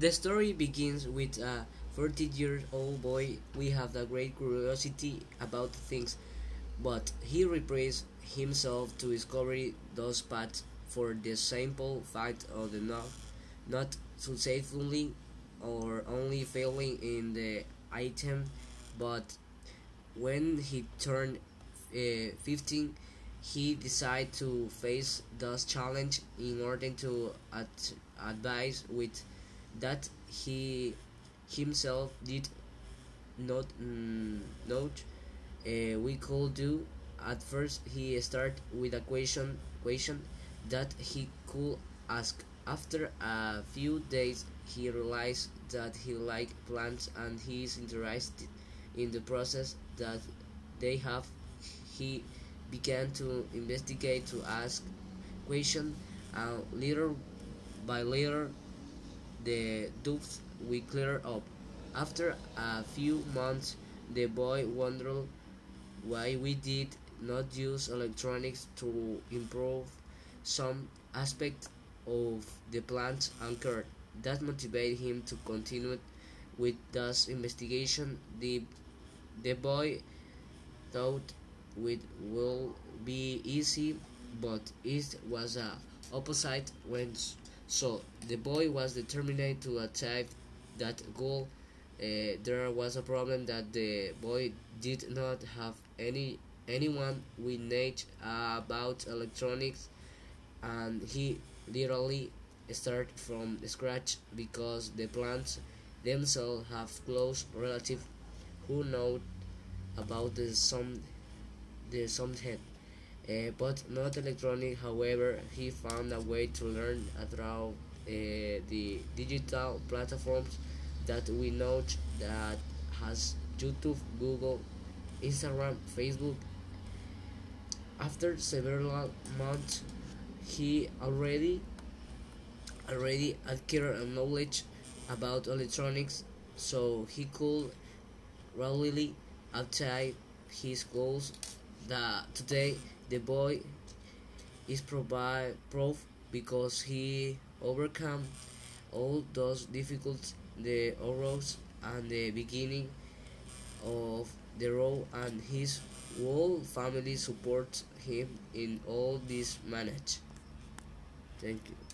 The story begins with a 40 year old boy. We have a great curiosity about things, but he represses himself to discover those paths for the simple fact of the not, not successfully or only failing in the item, but when he turned uh, 15, he decided to face those challenge in order to ad- advise with that he himself did not mm, note uh, we could do. At first, he started with a question question that he could ask. After a few days, he realized that he liked plants and he is interested in the process that they have. He began to investigate, to ask questions, and little by little, the doubts we clear up. After a few months, the boy wondered why we did not use electronics to improve some aspect of the plant's anchor. That motivated him to continue with this investigation. The, the boy thought it will be easy, but it was a opposite when so the boy was determined to achieve that goal. Uh, there was a problem that the boy did not have any anyone with knowledge about electronics and he literally started from scratch because the plants themselves have close relatives who know about the some the some head uh, but not electronic however he found a way to learn through uh, the digital platforms that we know that has youtube google instagram facebook. After several months he already already acquired knowledge about electronics so he could readily achieve his goals that today the boy is provide proof because he overcome all those difficult the arose and the beginning of the road and his whole family supports him in all this manage. Thank you